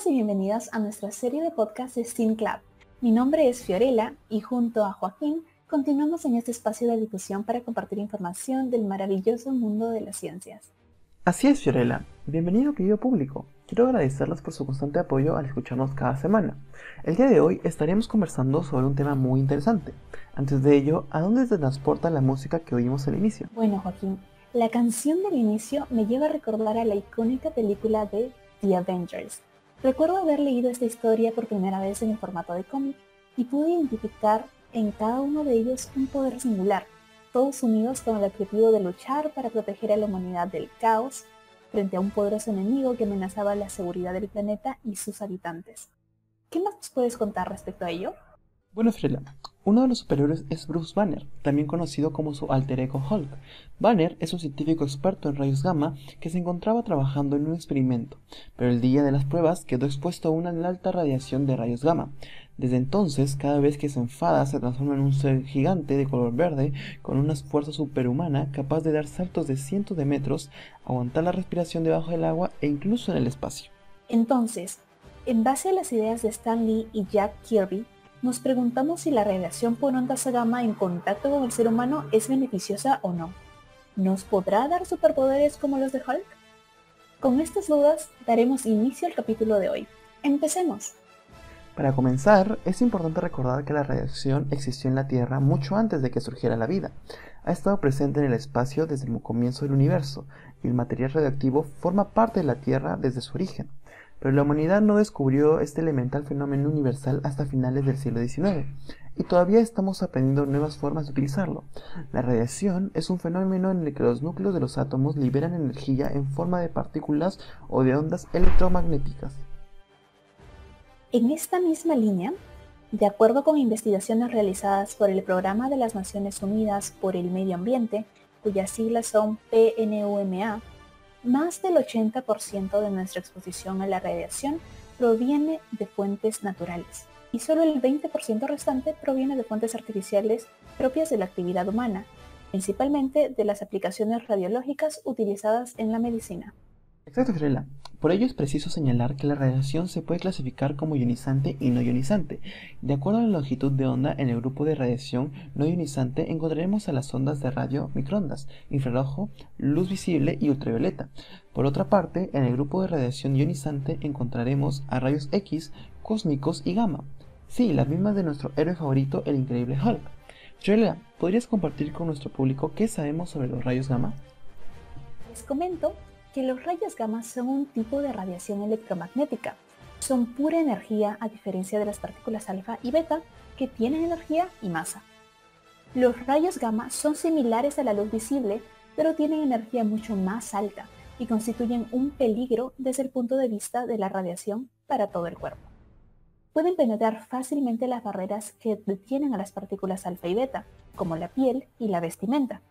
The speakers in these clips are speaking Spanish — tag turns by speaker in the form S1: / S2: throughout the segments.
S1: Bienvenidos y bienvenidas a nuestra serie de podcast de STEAM Club. Mi nombre es Fiorella y junto a Joaquín continuamos en este espacio de difusión para compartir información del maravilloso mundo de las ciencias.
S2: Así es, Fiorella. Bienvenido querido público. Quiero agradecerles por su constante apoyo al escucharnos cada semana. El día de hoy estaremos conversando sobre un tema muy interesante. Antes de ello, ¿a dónde se transporta la música que oímos al inicio?
S1: Bueno, Joaquín, la canción del inicio me lleva a recordar a la icónica película de The Avengers. Recuerdo haber leído esta historia por primera vez en el formato de cómic y pude identificar en cada uno de ellos un poder singular, todos unidos con el objetivo de luchar para proteger a la humanidad del caos frente a un poderoso enemigo que amenazaba la seguridad del planeta y sus habitantes. ¿Qué más nos puedes contar respecto a ello?
S2: Bueno, Frela, uno de los superiores es Bruce Banner, también conocido como su alter ego Hulk. Banner es un científico experto en rayos gamma que se encontraba trabajando en un experimento, pero el día de las pruebas quedó expuesto a una alta radiación de rayos gamma. Desde entonces, cada vez que se enfada, se transforma en un ser gigante de color verde con una fuerza superhumana capaz de dar saltos de cientos de metros, aguantar la respiración debajo del agua e incluso en el espacio.
S1: Entonces, en base a las ideas de Stan Lee y Jack Kirby, nos preguntamos si la radiación por ondas gamma en contacto con el ser humano es beneficiosa o no. ¿Nos podrá dar superpoderes como los de Hulk? Con estas dudas daremos inicio al capítulo de hoy. Empecemos.
S2: Para comenzar, es importante recordar que la radiación existió en la Tierra mucho antes de que surgiera la vida. Ha estado presente en el espacio desde el comienzo del universo, y el material radioactivo forma parte de la Tierra desde su origen pero la humanidad no descubrió este elemental fenómeno universal hasta finales del siglo XIX, y todavía estamos aprendiendo nuevas formas de utilizarlo. La radiación es un fenómeno en el que los núcleos de los átomos liberan energía en forma de partículas o de ondas electromagnéticas.
S1: En esta misma línea, de acuerdo con investigaciones realizadas por el Programa de las Naciones Unidas por el Medio Ambiente, cuyas siglas son PNUMA, más del 80% de nuestra exposición a la radiación proviene de fuentes naturales y solo el 20% restante proviene de fuentes artificiales propias de la actividad humana, principalmente de las aplicaciones radiológicas utilizadas en la medicina.
S2: Exacto. Por ello es preciso señalar que la radiación se puede clasificar como ionizante y no ionizante. De acuerdo a la longitud de onda en el grupo de radiación no ionizante encontraremos a las ondas de radio microondas, infrarrojo, luz visible y ultravioleta. Por otra parte, en el grupo de radiación ionizante encontraremos a rayos X, cósmicos y gamma. Sí, las mismas de nuestro héroe favorito, el increíble Hulk. Fiorella, ¿podrías compartir con nuestro público qué sabemos sobre los rayos gamma?
S1: Les comento que los rayos gamma son un tipo de radiación electromagnética. Son pura energía a diferencia de las partículas alfa y beta que tienen energía y masa. Los rayos gamma son similares a la luz visible, pero tienen energía mucho más alta y constituyen un peligro desde el punto de vista de la radiación para todo el cuerpo. Pueden penetrar fácilmente las barreras que detienen a las partículas alfa y beta, como la piel y la vestimenta.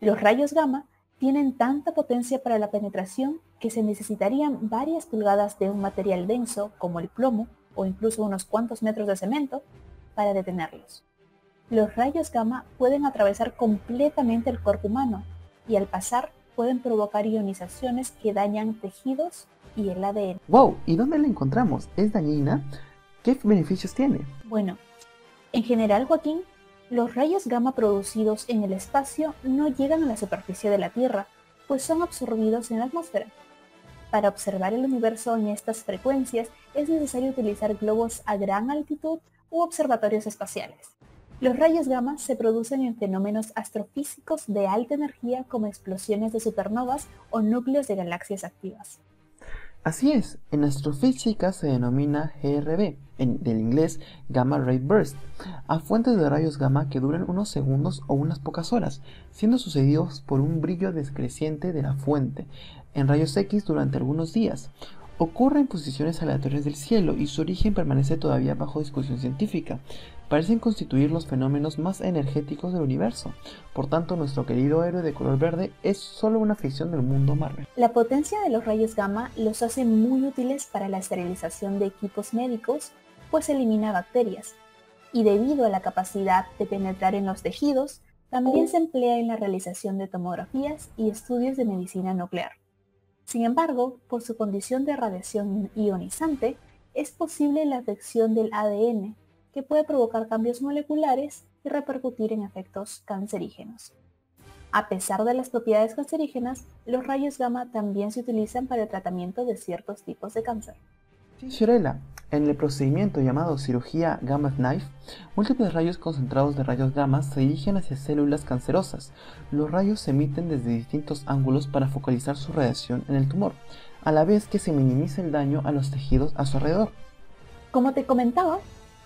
S1: Los rayos gamma tienen tanta potencia para la penetración que se necesitarían varias pulgadas de un material denso como el plomo o incluso unos cuantos metros de cemento para detenerlos. Los rayos gamma pueden atravesar completamente el cuerpo humano y al pasar pueden provocar ionizaciones que dañan tejidos y el ADN.
S2: ¡Wow! ¿Y dónde la encontramos? ¿Es dañina? ¿Qué beneficios tiene?
S1: Bueno, en general, Joaquín, los rayos gamma producidos en el espacio no llegan a la superficie de la Tierra, pues son absorbidos en la atmósfera. Para observar el universo en estas frecuencias es necesario utilizar globos a gran altitud u observatorios espaciales. Los rayos gamma se producen en fenómenos astrofísicos de alta energía como explosiones de supernovas o núcleos de galaxias activas.
S2: Así es, en astrofísica se denomina GRB, en, del inglés Gamma Ray Burst, a fuentes de rayos gamma que duran unos segundos o unas pocas horas, siendo sucedidos por un brillo descreciente de la fuente, en rayos X durante algunos días. Ocurre en posiciones aleatorias del cielo y su origen permanece todavía bajo discusión científica, parecen constituir los fenómenos más energéticos del universo. Por tanto, nuestro querido héroe de color verde es solo una ficción del mundo Marvel.
S1: La potencia de los rayos gamma los hace muy útiles para la esterilización de equipos médicos, pues elimina bacterias. Y debido a la capacidad de penetrar en los tejidos, también se emplea en la realización de tomografías y estudios de medicina nuclear. Sin embargo, por su condición de radiación ionizante, es posible la afección del ADN, que puede provocar cambios moleculares y repercutir en efectos cancerígenos. A pesar de las propiedades cancerígenas, los rayos gamma también se utilizan para el tratamiento de ciertos tipos de cáncer.
S2: En el procedimiento llamado cirugía gamma knife, múltiples rayos concentrados de rayos gamma se dirigen hacia células cancerosas. Los rayos se emiten desde distintos ángulos para focalizar su radiación en el tumor, a la vez que se minimiza el daño a los tejidos a su alrededor.
S1: Como te comentaba,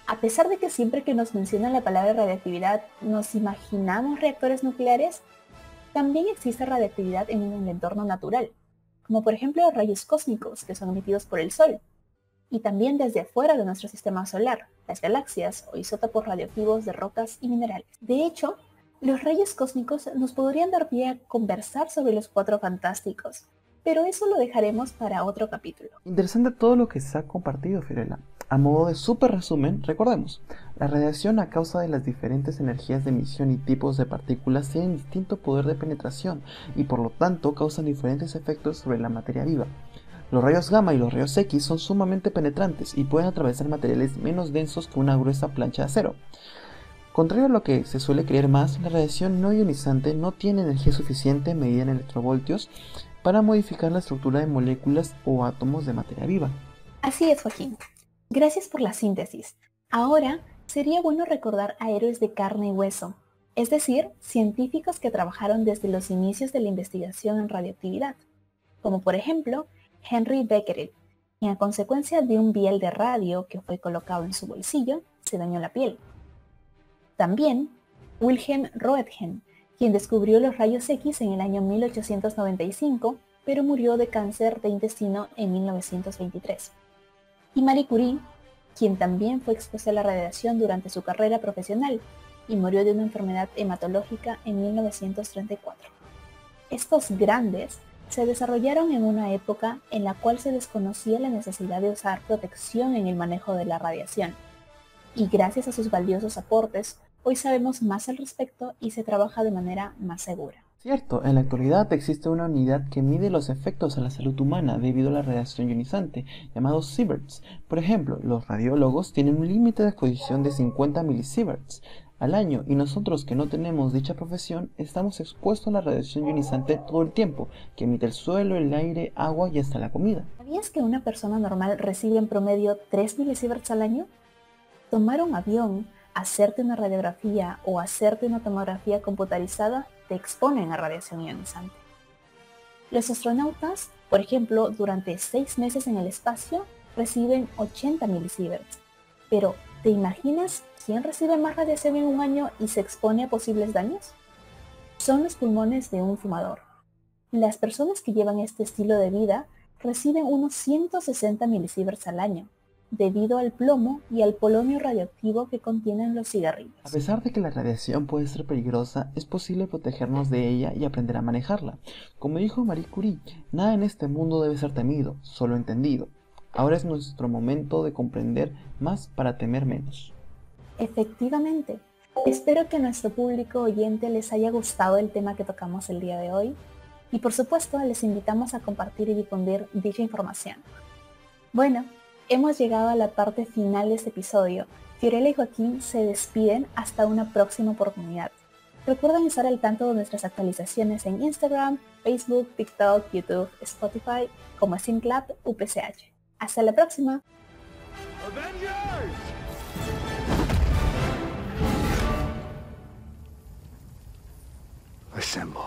S1: a pesar de que siempre que nos mencionan la palabra radiactividad nos imaginamos reactores nucleares, también existe radiactividad en el entorno natural, como por ejemplo rayos cósmicos que son emitidos por el Sol, y también desde afuera de nuestro sistema solar, las galaxias o isótopos radioactivos de rocas y minerales. De hecho, los rayos cósmicos nos podrían dar pie a conversar sobre los cuatro fantásticos, pero eso lo dejaremos para otro capítulo.
S2: Interesante todo lo que se ha compartido, Fiorella. A modo de super resumen, recordemos, la radiación a causa de las diferentes energías de emisión y tipos de partículas tienen distinto poder de penetración y por lo tanto causan diferentes efectos sobre la materia viva. Los rayos gamma y los rayos X son sumamente penetrantes y pueden atravesar materiales menos densos que una gruesa plancha de acero. Contrario a lo que se suele creer más, la radiación no ionizante no tiene energía suficiente medida en electrovoltios para modificar la estructura de moléculas o átomos de materia viva.
S1: Así es, Joaquín. Gracias por la síntesis. Ahora sería bueno recordar a héroes de carne y hueso, es decir, científicos que trabajaron desde los inicios de la investigación en radioactividad, como por ejemplo Henry Becquerel, quien a consecuencia de un biel de radio que fue colocado en su bolsillo, se dañó la piel. También Wilhelm Roentgen, quien descubrió los rayos X en el año 1895, pero murió de cáncer de intestino en 1923 y Marie Curie, quien también fue expuesta a la radiación durante su carrera profesional y murió de una enfermedad hematológica en 1934. Estos grandes se desarrollaron en una época en la cual se desconocía la necesidad de usar protección en el manejo de la radiación, y gracias a sus valiosos aportes, hoy sabemos más al respecto y se trabaja de manera más segura.
S2: Cierto, en la actualidad existe una unidad que mide los efectos a la salud humana debido a la radiación ionizante, llamado sieverts. Por ejemplo, los radiólogos tienen un límite de exposición de 50 milisieverts al año y nosotros que no tenemos dicha profesión estamos expuestos a la radiación ionizante todo el tiempo, que emite el suelo, el aire, agua y hasta la comida.
S1: ¿Sabías que una persona normal recibe en promedio 3 milisieverts al año? Tomar un avión, hacerte una radiografía o hacerte una tomografía computarizada te exponen a radiación ionizante. Los astronautas, por ejemplo, durante seis meses en el espacio, reciben 80 milisieverts. Pero, ¿te imaginas quién recibe más radiación en un año y se expone a posibles daños? Son los pulmones de un fumador. Las personas que llevan este estilo de vida reciben unos 160 milisieverts al año, debido al plomo y al polonio radioactivo que contienen los cigarrillos.
S2: A pesar de que la radiación puede ser peligrosa, es posible protegernos de ella y aprender a manejarla. Como dijo Marie Curie, nada en este mundo debe ser temido, solo entendido. Ahora es nuestro momento de comprender más para temer menos.
S1: Efectivamente. Espero que a nuestro público oyente les haya gustado el tema que tocamos el día de hoy y por supuesto les invitamos a compartir y difundir dicha información. Bueno, Hemos llegado a la parte final de este episodio. Fiorella y Joaquín se despiden hasta una próxima oportunidad. Recuerden estar al tanto de nuestras actualizaciones en Instagram, Facebook, TikTok, YouTube, Spotify, como SimClub UPCH. Hasta la próxima. Assemble.